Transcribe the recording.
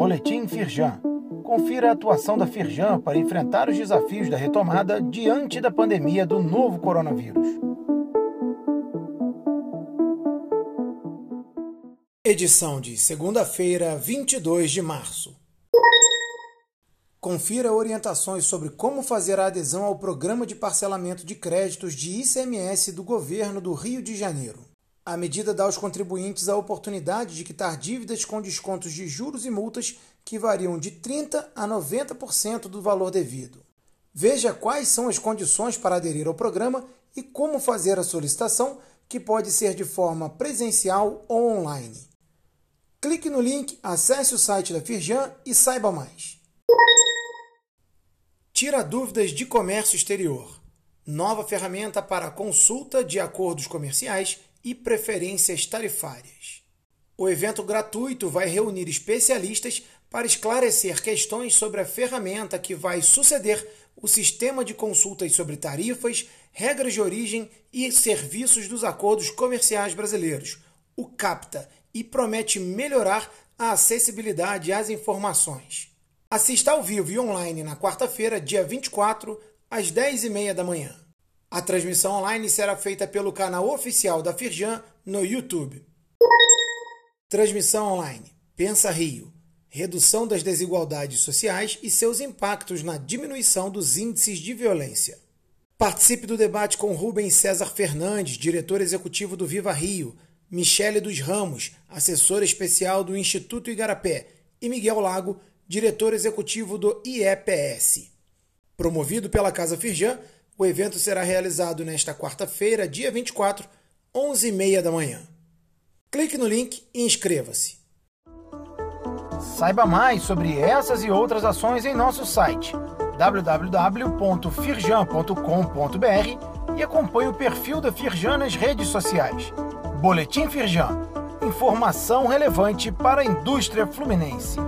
Boletim Firjan. Confira a atuação da Firjan para enfrentar os desafios da retomada diante da pandemia do novo coronavírus. Edição de segunda-feira, 22 de março. Confira orientações sobre como fazer a adesão ao Programa de Parcelamento de Créditos de ICMS do Governo do Rio de Janeiro. A medida dá aos contribuintes a oportunidade de quitar dívidas com descontos de juros e multas que variam de 30% a 90% do valor devido. Veja quais são as condições para aderir ao programa e como fazer a solicitação, que pode ser de forma presencial ou online. Clique no link, acesse o site da Firjan e saiba mais. Tira dúvidas de comércio exterior. Nova ferramenta para consulta de acordos comerciais e preferências tarifárias. O evento gratuito vai reunir especialistas para esclarecer questões sobre a ferramenta que vai suceder o sistema de consultas sobre tarifas, regras de origem e serviços dos acordos comerciais brasileiros, o CAPTA, e promete melhorar a acessibilidade às informações. Assista ao vivo e online na quarta-feira, dia 24, às 10h30 da manhã. A transmissão online será feita pelo canal oficial da Firjan no YouTube. Transmissão online. Pensa Rio. Redução das desigualdades sociais e seus impactos na diminuição dos índices de violência. Participe do debate com Rubens César Fernandes, diretor executivo do Viva Rio, Michele dos Ramos, assessora especial do Instituto Igarapé, e Miguel Lago, diretor executivo do IEPS. Promovido pela Casa Firjan, o evento será realizado nesta quarta-feira, dia 24, 11h30 da manhã. Clique no link e inscreva-se. Saiba mais sobre essas e outras ações em nosso site www.firjan.com.br e acompanhe o perfil da Firjan nas redes sociais. Boletim Firjan. Informação relevante para a indústria fluminense.